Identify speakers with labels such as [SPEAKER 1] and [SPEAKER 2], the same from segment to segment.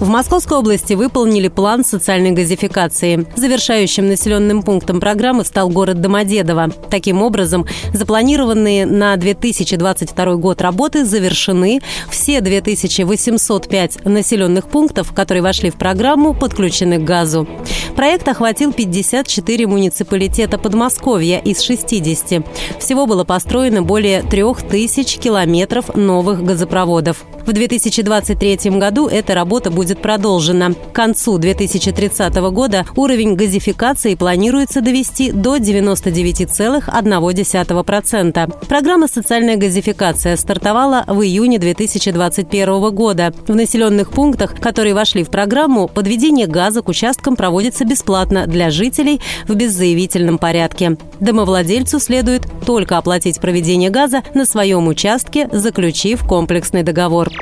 [SPEAKER 1] В Московской области выполнили план социальной газификации. Завершающим населенным пунктом программы стал город Домодедово. Таким образом, запланированные на 2022 год работы завершены. Все 2805 населенных пунктов, которые вошли в программу, подключены к газу. Проект охватил 54 муниципалитета Подмосковья из 60. Всего было построено более 3000 километров новых газопроводов. В 2023 году эта работа будет продолжена. К концу 2030 года уровень газификации планируется довести до 99,1%. Программа «Социальная газификация» стартовала в июне 2021 года. В населенных пунктах, которые вошли в программу, подведение газа к участкам проводится бесплатно для жителей в беззаявительном порядке. Домовладельцу следует только оплатить проведение газа на своем участке, заключив комплексный договор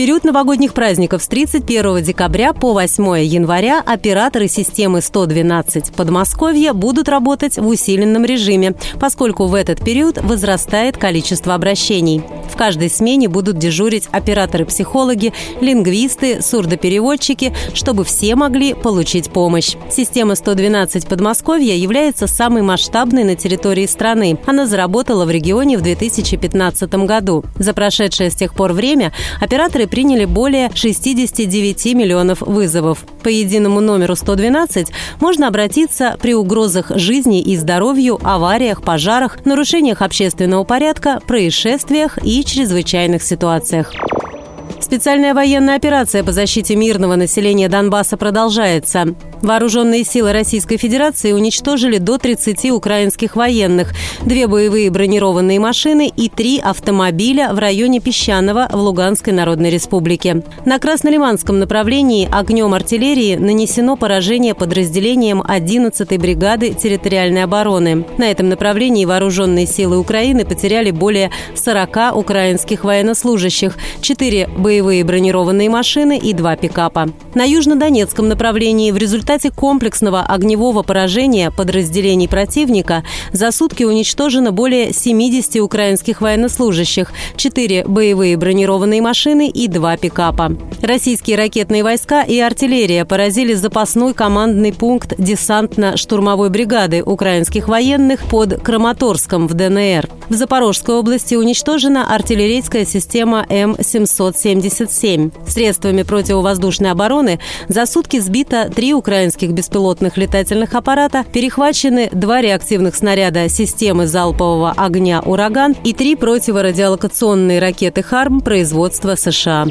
[SPEAKER 1] период новогодних праздников с 31 декабря по 8 января операторы системы 112 Подмосковья будут работать в усиленном режиме, поскольку в этот период возрастает количество обращений. В каждой смене будут дежурить операторы-психологи, лингвисты, сурдопереводчики, чтобы все могли получить помощь. Система 112 Подмосковья является самой масштабной на территории страны. Она заработала в регионе в 2015 году. За прошедшее с тех пор время операторы приняли более 69 миллионов вызовов. По единому номеру 112 можно обратиться при угрозах жизни и здоровью, авариях, пожарах, нарушениях общественного порядка, происшествиях и чрезвычайных ситуациях. Специальная военная операция по защите мирного населения Донбасса продолжается. Вооруженные силы Российской Федерации уничтожили до 30 украинских военных, две боевые бронированные машины и три автомобиля в районе Песчаного в Луганской Народной Республике. На Краснолиманском направлении огнем артиллерии нанесено поражение подразделением 11-й бригады территориальной обороны. На этом направлении вооруженные силы Украины потеряли более 40 украинских военнослужащих, 4 боевые бронированные машины и 2 пикапа. На южнодонецком направлении в результате результате комплексного огневого поражения подразделений противника за сутки уничтожено более 70 украинских военнослужащих, 4 боевые бронированные машины и 2 пикапа. Российские ракетные войска и артиллерия поразили запасной командный пункт десантно-штурмовой бригады украинских военных под Краматорском в ДНР. В Запорожской области уничтожена артиллерийская система М-777. Средствами противовоздушной обороны за сутки сбито три украинских украинских беспилотных летательных аппарата перехвачены два реактивных снаряда системы залпового огня «Ураган» и три противорадиолокационные ракеты «Харм» производства США.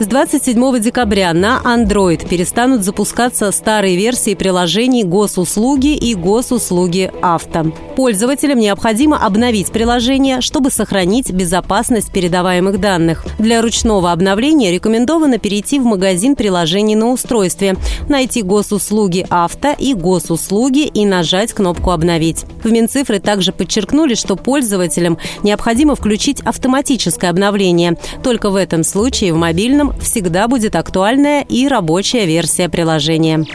[SPEAKER 1] С 27 декабря на Android перестанут запускаться старые версии приложений госуслуги и госуслуги авто. Пользователям необходимо обновить приложение, чтобы сохранить безопасность передаваемых данных. Для ручного обновления рекомендовано перейти в магазин приложений на устройстве, найти госуслуги авто и госуслуги и нажать кнопку «Обновить». В Минцифры также подчеркнули, что пользователям необходимо включить автоматическое обновление. Только в этом случае в мобильном всегда будет актуальная и рабочая версия приложения.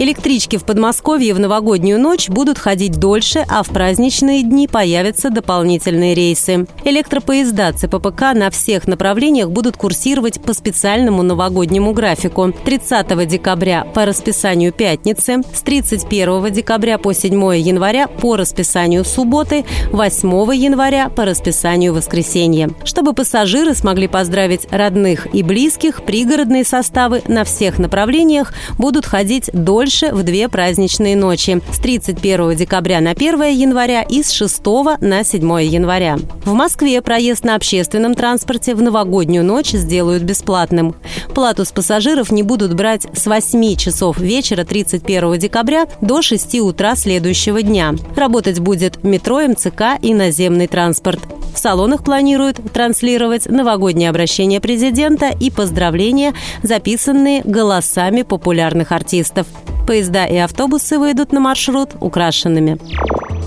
[SPEAKER 1] Электрички в Подмосковье в новогоднюю ночь будут ходить дольше, а в праздничные дни появятся дополнительные рейсы. Электропоезда ЦППК на всех направлениях будут курсировать по специальному новогоднему графику. 30 декабря по расписанию пятницы, с 31 декабря по 7 января по расписанию субботы, 8 января по расписанию воскресенья. Чтобы пассажиры смогли поздравить родных и близких, пригородные составы на всех направлениях будут ходить дольше больше в две праздничные ночи с 31 декабря на 1 января и с 6 на 7 января. В Москве проезд на общественном транспорте в новогоднюю ночь сделают бесплатным. Плату с пассажиров не будут брать с 8 часов вечера 31 декабря до 6 утра следующего дня. Работать будет метро, МЦК и наземный транспорт. В салонах планируют транслировать новогоднее обращение президента и поздравления, записанные голосами популярных артистов. Поезда и автобусы выйдут на маршрут украшенными.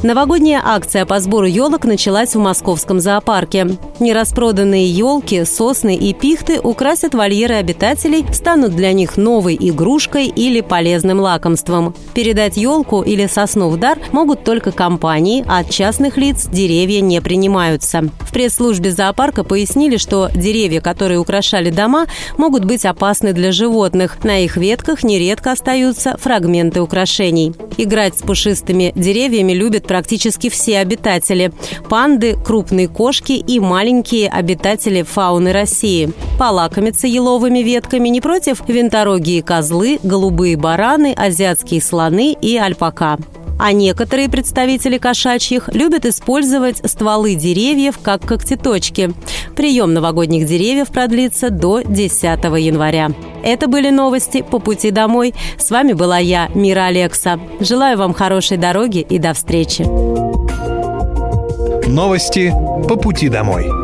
[SPEAKER 1] Новогодняя акция по сбору елок началась в московском зоопарке. Нераспроданные елки, сосны и пихты украсят вольеры обитателей, станут для них новой игрушкой или полезным лакомством. Передать елку или сосну в дар могут только компании, а от частных лиц деревья не принимаются. В пресс-службе зоопарка пояснили, что деревья, которые украшали дома, могут быть опасны для животных. На их ветках нередко остаются фрагменты украшений. Играть с пушистыми деревьями любят практически все обитатели. Панды, крупные кошки и маленькие обитатели фауны России. Полакомиться еловыми ветками не против винторогие козлы, голубые бараны, азиатские слоны и альпака. А некоторые представители кошачьих любят использовать стволы деревьев как когтеточки. Прием новогодних деревьев продлится до 10 января. Это были новости по пути домой. С вами была я, Мира Алекса. Желаю вам хорошей дороги и до встречи.
[SPEAKER 2] Новости по пути домой.